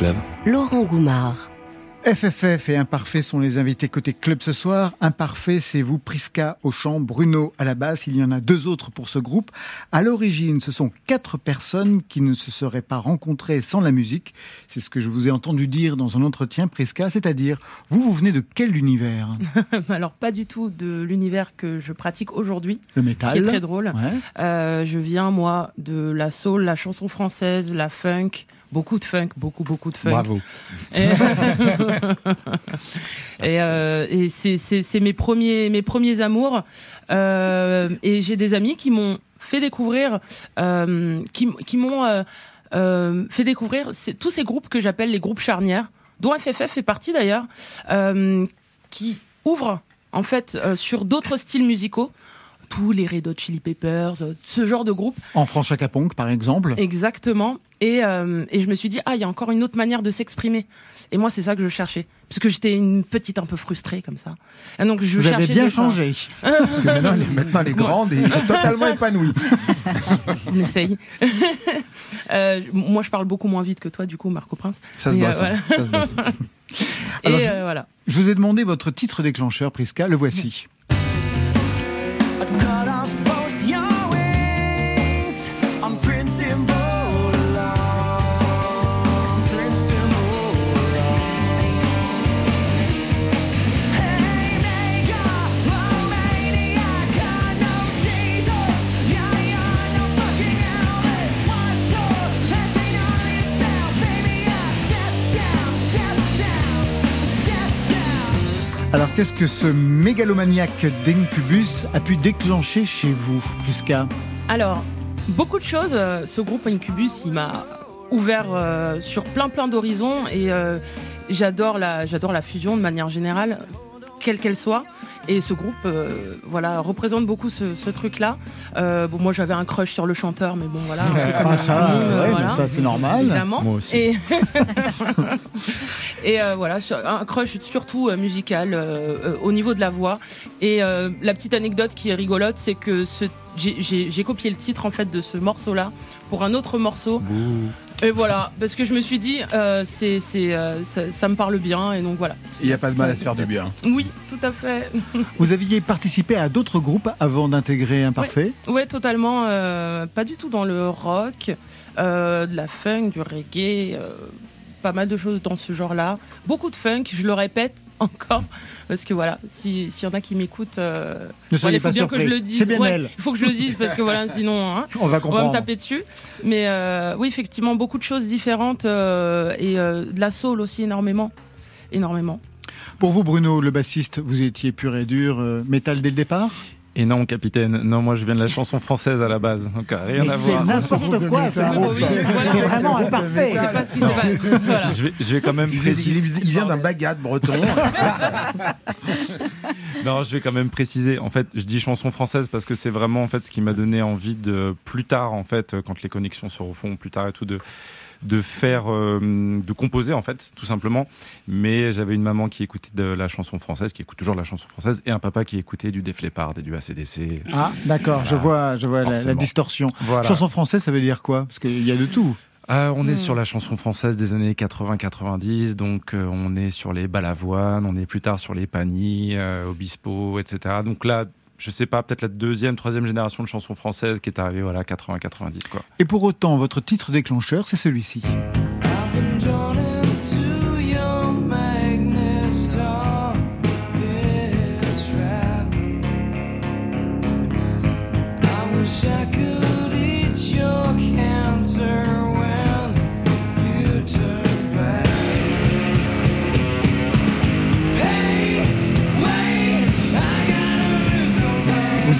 Club. Laurent Goumard. FFF et Imparfait sont les invités côté club ce soir. Imparfait, c'est vous, Prisca au chant, Bruno à la basse. Il y en a deux autres pour ce groupe. À l'origine, ce sont quatre personnes qui ne se seraient pas rencontrées sans la musique. C'est ce que je vous ai entendu dire dans un entretien, Prisca. C'est-à-dire, vous, vous venez de quel univers? Alors pas du tout de l'univers que je pratique aujourd'hui. Le Ce métal. qui est très drôle. Ouais. Euh, je viens moi de la soul, la chanson française, la funk, beaucoup de funk, beaucoup beaucoup de funk. Bravo. Et, et, euh, et c'est- mes premiers mes premiers amours. Euh, et j'ai des amis qui m'ont fait découvrir, euh, qui, m'ont fait découvrir tous ces groupes que j'appelle les groupes charnières, dont FFF fait partie d'ailleurs, qui ouvrent en fait sur d'autres styles musicaux. Tous les Red Hot Chili Peppers, euh, ce genre de groupe. En Franche Ponk, par exemple. Exactement. Et, euh, et je me suis dit, ah, il y a encore une autre manière de s'exprimer. Et moi, c'est ça que je cherchais. Parce que j'étais une petite un peu frustrée comme ça. Et donc, je Vous avez cherchais bien changé. Parce que maintenant, elle est, maintenant, elle est grande et totalement épanouie. On essaye. Euh, moi, je parle beaucoup moins vite que toi, du coup, Marco Prince. Ça se bosse. euh, voilà. Ça se bosse. Et Alors, euh, voilà. Je vous ai demandé votre titre déclencheur, Prisca. Le voici. Come Alors, qu'est-ce que ce mégalomaniaque d'Incubus a pu déclencher chez vous, Prisca Alors, beaucoup de choses. Euh, Ce groupe Incubus, il m'a ouvert euh, sur plein plein d'horizons et euh, j'adore la j'adore la fusion de manière générale. Quelle qu'elle soit. Et ce groupe, euh, voilà, représente beaucoup ce, ce truc-là. Euh, bon, moi, j'avais un crush sur le chanteur, mais bon, voilà. Ah, tout ça, ouais, voilà. c'est normal. Évidemment. Moi aussi. Et, et euh, voilà, un crush surtout euh, musical euh, euh, au niveau de la voix. Et euh, la petite anecdote qui est rigolote, c'est que ce- j'ai- copié le titre en fait de ce morceau-là pour un autre morceau. Et voilà, parce que je me suis dit, euh, c'est, c'est, euh, ça, ça me parle bien, et donc voilà. Il n'y a pas de mal à se faire du bien. Oui, tout à fait. Vous aviez participé à d'autres groupes avant d'intégrer Imparfait Ouais, totalement. euh, pas du tout dans le rock, euh, de la funk, du reggae, euh, pas mal de choses dans ce genre-là. Beaucoup de funk, je le répète encore, parce que voilà, si- s'il y en a qui m'écoutent, euh, Ne soyez pas bien que je le dise. Ouais. Il faut que je le dise parce que voilà, sinon hein, On va me comprendre. taper dessus. Mais euh, oui, effectivement, beaucoup de choses différentes euh, et euh, de la soul aussi énormément, énormément. Pour vous, Bruno, le bassiste, vous étiez pur et dur, métal dès le départ? Et non, capitaine, non, moi je viens de la chanson française à la base, donc euh, rien Mais à c'est voir. n'importe quoi. C'est vraiment imparfait. C'est. Voilà. Je vais, je vais quand même Il, préciser. il- il vient d'un bagat breton. Non, je vais quand même préciser. En fait, je dis chanson française parce que c'est vraiment en fait ce qui m'a donné envie de plus tard, en fait, quand les connexions se refont plus tard et tout, de de faire, euh, de composer en fait, tout simplement. Mais j'avais une maman qui écoutait de la chanson française, qui écoute toujours de la chanson française, et un papa qui écoutait du Def Leppard et du ACDC. Ah, d'accord, je vois, je vois la, distorsion. Voilà. Chanson française, ça veut dire quoi? Parce qu'il y a de tout. Euh, on est Hmm. sur la chanson française des années 80-90, donc euh, on est sur les Balavoine, on est plus tard sur les Pagny, euh, Obispo, etc. Donc là, je sais pas, peut-être la deuxième, troisième génération de chansons françaises qui est arrivée, voilà, 80-90 quoi. Et pour autant, votre titre déclencheur, c'est celui-ci.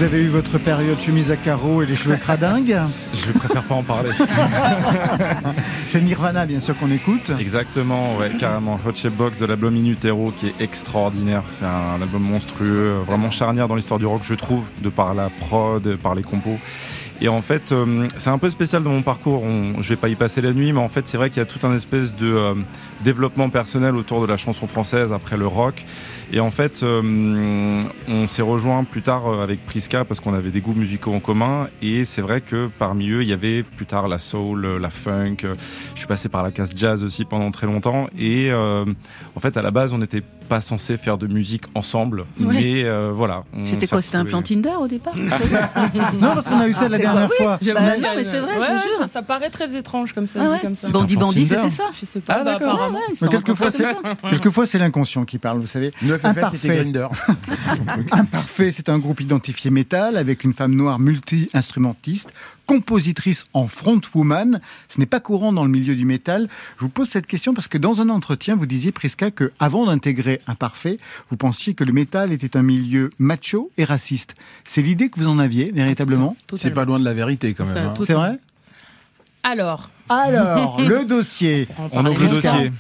Vous avez eu votre période chemise à carreaux et les cheveux cradingues Je préfère pas en parler. C'est Nirvana, bien sûr, qu'on écoute. Exactement, ouais, carrément. Hot Box de l'album In Utero qui est extraordinaire. C'est un album monstrueux, vraiment charnière dans l'histoire du rock, je trouve, de par la prod, par les compos. Et en fait, euh, c'est un peu spécial dans mon parcours. On, je vais pas y passer la nuit, mais en fait, c'est vrai qu'il y a tout un espèce de euh, développement personnel autour de la chanson française après le rock. Et en fait, euh, on s'est rejoint plus tard euh, avec Priska parce qu'on avait des goûts musicaux en commun. Et c'est vrai que parmi eux, il y avait plus tard la soul, euh, la funk. Je suis passé par la casse jazz aussi pendant très longtemps. Et en fait, à la base, on n'était pas censé faire de musique ensemble. Ouais. Mais euh, voilà. C'était quoi C'était un plan. Tinder au départ Non, parce qu'on a eu ça la dernière fois. Bah non, mais c'est vrai, Ouais, je vous ouais, jure. Ça, ça paraît très étrange comme ça. Ah dit ouais. comme ça. Bandit Bandit, c'était ça Je sais pas. Ah, bah, d'accord. sont quelquefois, c'est quelquefois, c'est l'inconscient qui parle, vous savez. Le FFL, c'était Grinder. Imparfait, c'est un groupe identifié métal avec une femme noire multi-instrumentiste, compositrice en frontwoman. Ce n'est pas courant dans le milieu du métal. Je vous pose cette question parce que dans un entretien, vous disiez, Priska, que avant d'intégrer Imparfait, vous pensiez que le métal était un milieu macho et raciste. C'est l'idée que vous en aviez, véritablement C'est Totalement. pas loin de la vérité quand même. Hein. C'est vrai Alors, Alors, le dossier. On ouvre le dossier.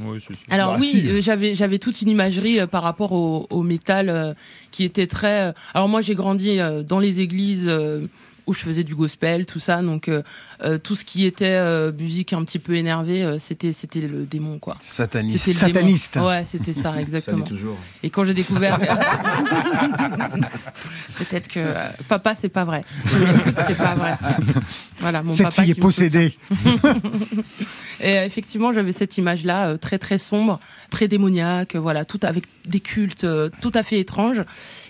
Oui, si, si. Alors Bah, oui, si. euh, j'avais j'avais toute une imagerie euh, par rapport au, au métal euh, qui était très. euh, alors moi j'ai grandi euh, dans les églises euh, où je faisais du gospel, tout ça, donc euh, euh, tout ce qui était euh, musique un petit peu énervée, euh, c'était c'était le démon quoi. Sataniste. Le démon. Sataniste. Ouais, c'était ça exactement. toujours. Et quand j'ai découvert, peut-être que euh, papa c'est pas vrai. C'est pas vrai. Voilà mon Cette papa fille est qui possédée. Et euh, effectivement, j'avais cette image-là, euh, très très sombre, très démoniaque, voilà, tout avec des cultes euh, tout à fait étranges.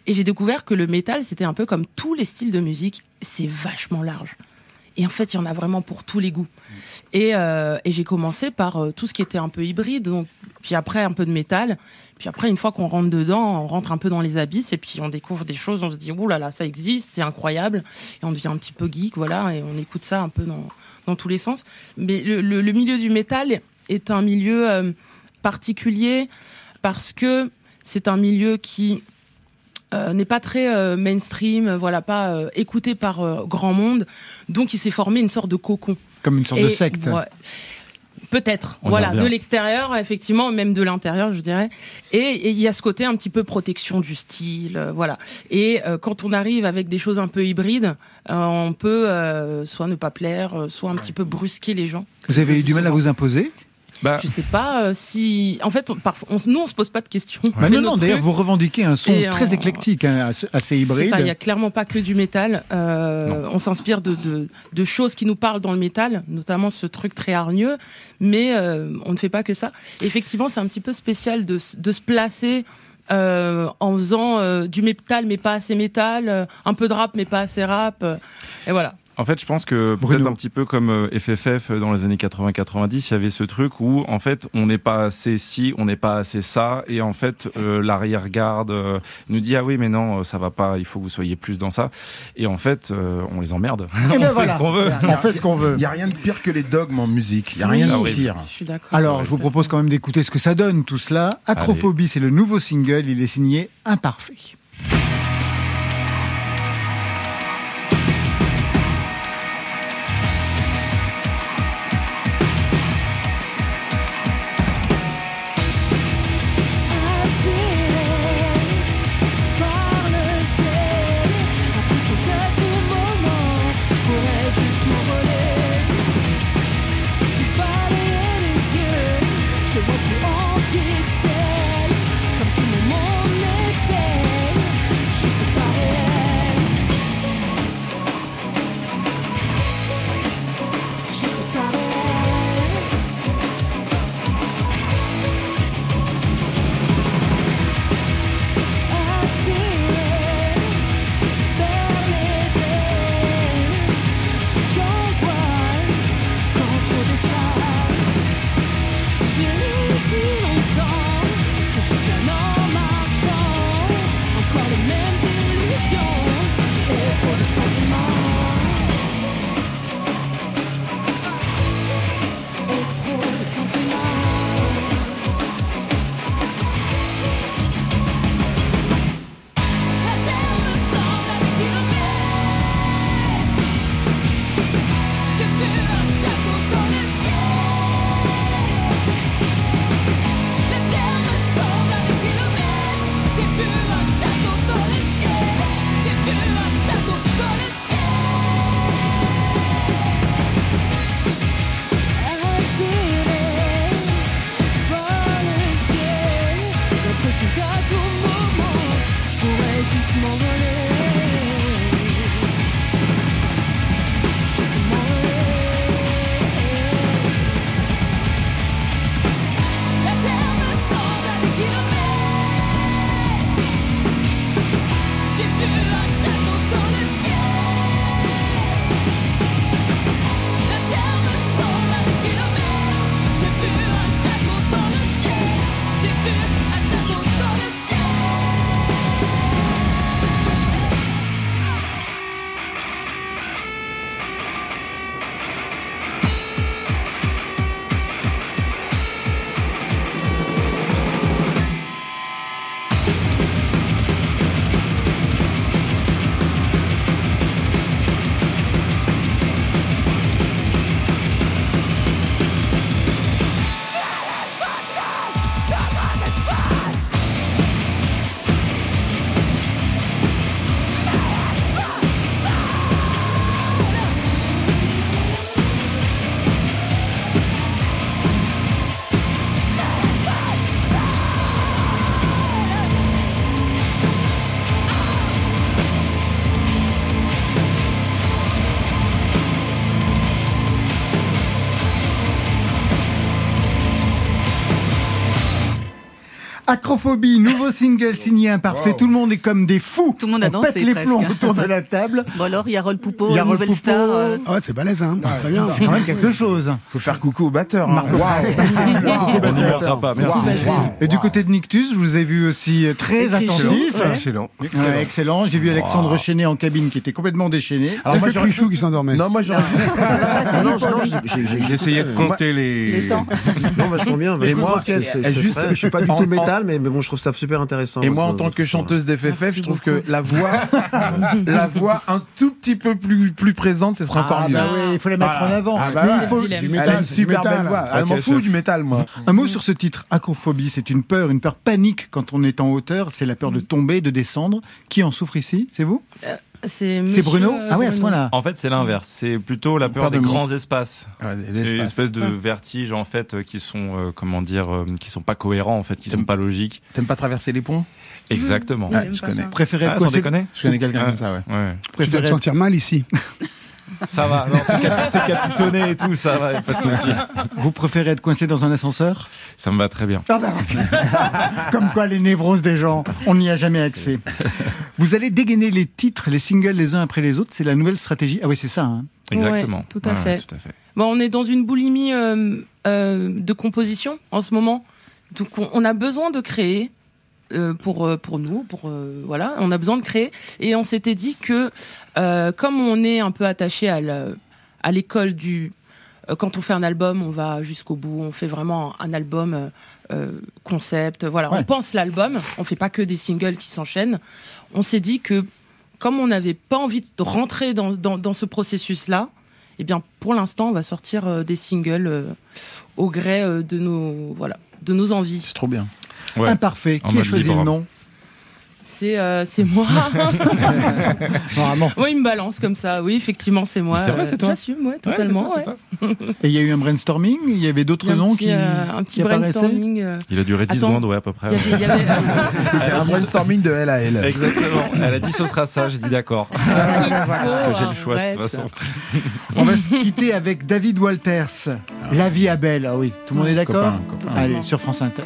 Et j'ai découvert que le métal, c'était un peu comme tous les styles de musique, c'est vachement large. Et en fait, il y en a vraiment pour tous les goûts. Et, euh, et j'ai commencé par euh, tout ce qui était un peu hybride, donc, puis après un peu de métal. Puis après, une fois qu'on rentre dedans, on rentre un peu dans les abysses et puis on découvre des choses, on se dit, ouh là là, ça existe, c'est incroyable. Et on devient un petit peu geek, voilà, et on écoute ça un peu dans, dans tous les sens. Mais le, le- le milieu du métal est un milieu euh, particulier parce que c'est un milieu qui n'est pas très euh, mainstream, euh, voilà, pas euh, écouté par euh, grand monde. Donc il s'est formé une sorte de cocon. Comme une sorte de secte. ouais. Peut-être, voilà, de l'extérieur, effectivement, même de l'intérieur, je dirais. Et il y a ce côté un petit peu protection du style, euh, voilà. Et euh, quand on arrive avec des choses un peu hybrides, euh, on peut euh, soit ne pas plaire, euh, soit un petit peu brusquer les gens. Vous avez eu du mal à vous imposer? Bah, Je sais pas euh, si, en fait, on, parfois, on, nous on se pose pas de questions. On Bah Non, non, d'ailleurs, vous revendiquez un son très on- éclectique, hein, assez- hybride. ça, il y a clairement pas que du métal. Euh, on s'inspire de, de, de choses qui nous parlent dans le métal, notamment ce truc très hargneux, mais euh, on ne fait pas que ça. Et effectivement, c'est un petit peu spécial de, de se placer euh, en faisant euh, du métal mais pas assez métal, euh, un peu de rap mais pas assez rap. euh, et voilà. En fait, je pense que Bruno. peut-être un petit peu comme euh, FFF dans les années 80-90, il y avait ce truc où en fait on n'est pas assez ci, on n'est pas assez ça, et en fait euh, l'arrière-garde euh, nous dit ah oui mais non euh, ça va pas, il faut que vous soyez plus dans ça, et en fait euh, on les emmerde, Eh on ben fait voilà. ce qu'on veut. On fait ce qu'on veut. Il y a rien de pire que les dogmes en musique. Il y a Oui, rien de pire. Je suis d'accord. Alors, je vous propose quand même d'écouter ce que ça donne, tout cela. Acrophobie, c'est le nouveau single. Il est signé Imparfait. a Acrophobie, nouveau single signé Imparfait. Tout le monde est comme des fous. Tout le monde a On dansé pète les presque. plombs autour de la table. Bon alors, Yarol Poupeau, Yarol nouvelle Poupeau. star. euh, Ah ouais, c'est balèze, hein. Très bien. C'est quand même quelque chose. Faut faire coucou au batteur. hein. Marco On n'y perdra pas, merci. Et du côté de Nictus, je vous ai vu aussi euh, très attentif. ouais. Excellent. Ouais, excellent. J'ai vu Alexandre Chenet en cabine qui était complètement déchaîné. Alors moi, Cruchot qui s'endormait Non, moi j'aurais. Non, J'essayais de compter les. Les temps. Non, vachement bien. Et vachement moi, je suis pas du tout métal, mais, mais bon, je trouve ça super intéressant. Et moi, en tant que chanteuse d'FFF, Merci je trouve beaucoup. que la voix, la voix un tout petit peu plus, plus présente, ce serait encore Ah mieux. bah oui, il faut la mettre Voilà. en avant. Ah bah Mais il faut. Du Elle a métal, une super métal. belle voix. Ah, je m'en chef. du métal, moi. Un mot sur ce titre, acrophobie, c'est une peur, une peur panique quand on est en hauteur, c'est la peur de tomber, de descendre. Qui en souffre ici? C'est vous? C'est C'est Bruno euh, Ah oui, à ce point-là. En fait, c'est l'inverse. C'est plutôt la peur Peur de des grands espaces. L'espace. une espèce de vertige en fait euh, qui sont euh, comment dire euh, qui sont pas cohérents en fait qui sont pas logiques T'aimes pas traverser les ponts? Exactement j'aime je connais. ça. Préférez ah, être coincé, Je connais quelqu'un comme ça, ouais. ouais Tu dois te sentir mal ici. ça va non, c'est capi- c'est capitonné et tout ça va pas de souci vous préférez être coincé dans un ascenseur? Ça me va très bien Ah bah, Comme quoi les névroses des gens, on n'y a jamais accès. Vous allez dégainer les titres, les singles les uns après les autres, c'est la nouvelle stratégie. Ah oui, c'est ça. hein. exactement Ouais, tout à Ouais, fait. tout à fait Bon, on est dans une boulimie euh, euh, de composition en ce moment. Donc, on, on a besoin de créer euh, pour, euh, pour nous. Pour, euh, voilà, on a besoin de créer. Et on s'était dit que, euh, comme on est un peu attaché à le- à l'école du. quand on fait un album, on va jusqu'au bout. On fait vraiment un album concept. Voilà, Ouais. on pense l'album. On fait pas que des singles qui s'enchaînent. On s'est dit que, comme on n'avait pas envie de rentrer dans, dans, dans ce processus-là, eh bien, pour l'instant, on va sortir des singles au gré de nos voilà de nos envies. C'est trop bien. Ouais. Imparfait. En Qui a choisi libre. le nom C'est euh, c'est moi. Normalement. oui, il me balance comme ça. Oui, effectivement, c'est moi. C'est vrai, c'est toi J'assume, ouais, totalement. Ouais, c'est ouais. toi, c'est toi. Et il y a eu un brainstorming, il y avait d'autres noms petit, qui, euh, un petit brainstorming. euh, il a duré 10 Attends. secondes ouais à peu près il y avait- il y avait, euh, C'était un brainstorming de L à L. exactement elle a dit ce sera ça j'ai dit d'accord parce que j'ai le choix de toute façon On va se quitter avec David Walters. La vie à belle. Ah oui, tout le monde est d'accord Copain, copain. Allez, sur France Inter.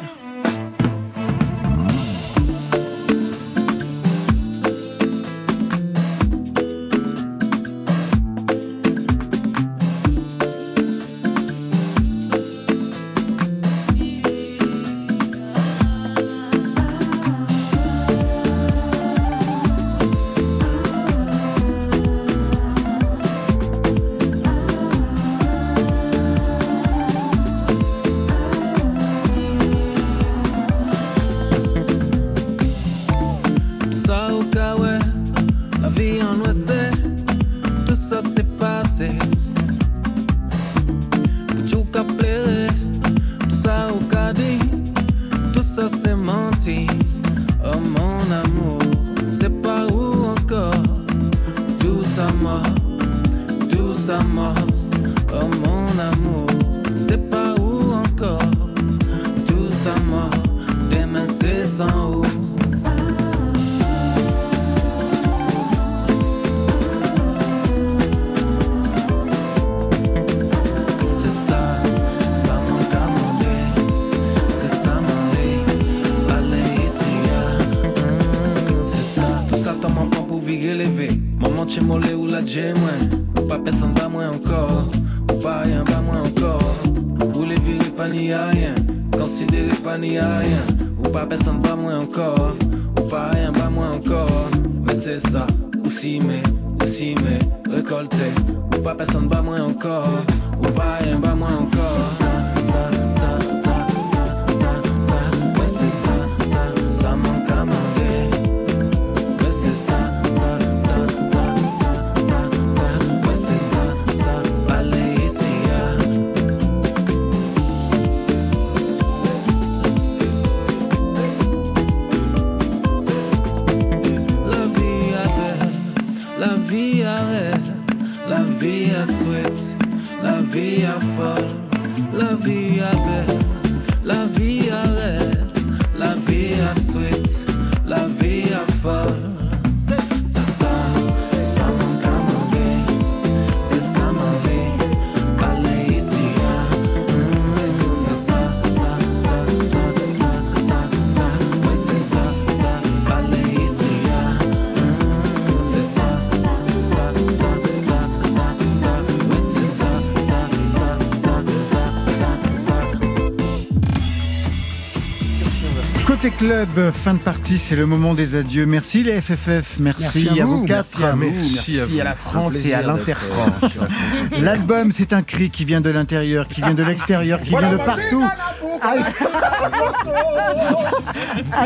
Club, fin de partie, c'est le moment des adieux. Merci les FFF, merci, Merci à à vous, quatre, merci à vous, merci, merci à, à la. France et à l'Interfrance. L'album, c'est un cri qui vient de l'intérieur, qui vient de l'extérieur, qui vient de partout.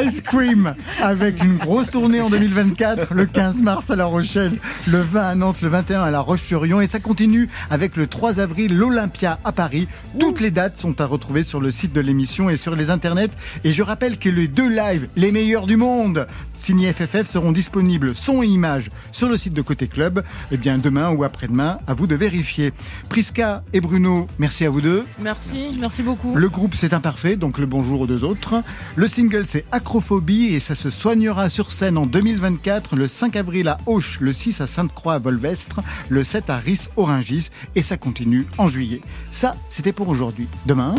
Ice Cream avec une grosse tournée en 2024, le 15 mars à La Rochelle, le 20 à Nantes, le 21 à La Roche-sur-Yon et ça continue avec le 3 avril l'Olympia à Paris. Toutes les dates sont à retrouver sur le site de l'émission et sur les internets et je rappelle que les deux lives les meilleurs du monde signés FFF seront disponibles son et image sur le site de Côté Club et bien demain ou après-demain à vous de vérifier. Prisca et Bruno, merci à vous deux. Merci, merci beaucoup. Le groupe c'est imparfait, donc le bonjour aux deux autres. Le single c'est Acrophobie et ça se soignera sur scène en 2024, le 5 avril à Auch, le 6 à Sainte-Croix à Volvestre, le 7 à Ris Orangis et ça continue en juillet. Ça, c'était pour aujourd'hui. Demain.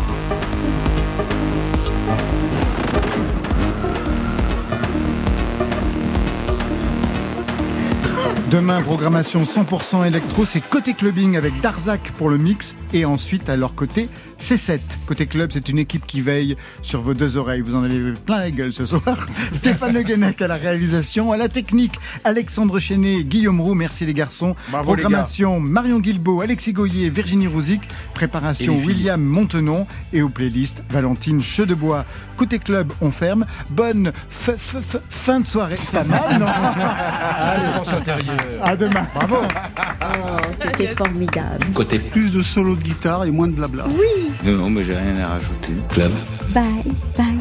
Demain, programmation 100% électro, c'est côté clubbing avec Darzac pour le mix et ensuite à leur côté C7. Côté club, c'est une équipe qui veille sur vos deux oreilles. Vous en avez plein la gueule ce soir. Stéphane Le Guenec à la réalisation, à la technique, Alexandre Chenet, Guillaume Roux, merci les garçons. Bravo, les programmation Marion Guilbeault, Alexis Goyer, Virginie Rouzic. Préparation. William Montenon et aux playlists Valentine Chedebois. Côté club, on ferme. Bonne f- f- f- fin de soirée. C'est pas mal, non? Allez. À demain. Bravo. C'était formidable. Côté Plus de solo de guitare et moins de blabla. Oui, Non, non, mais j'ai rien à rajouter. Club. bye, bye.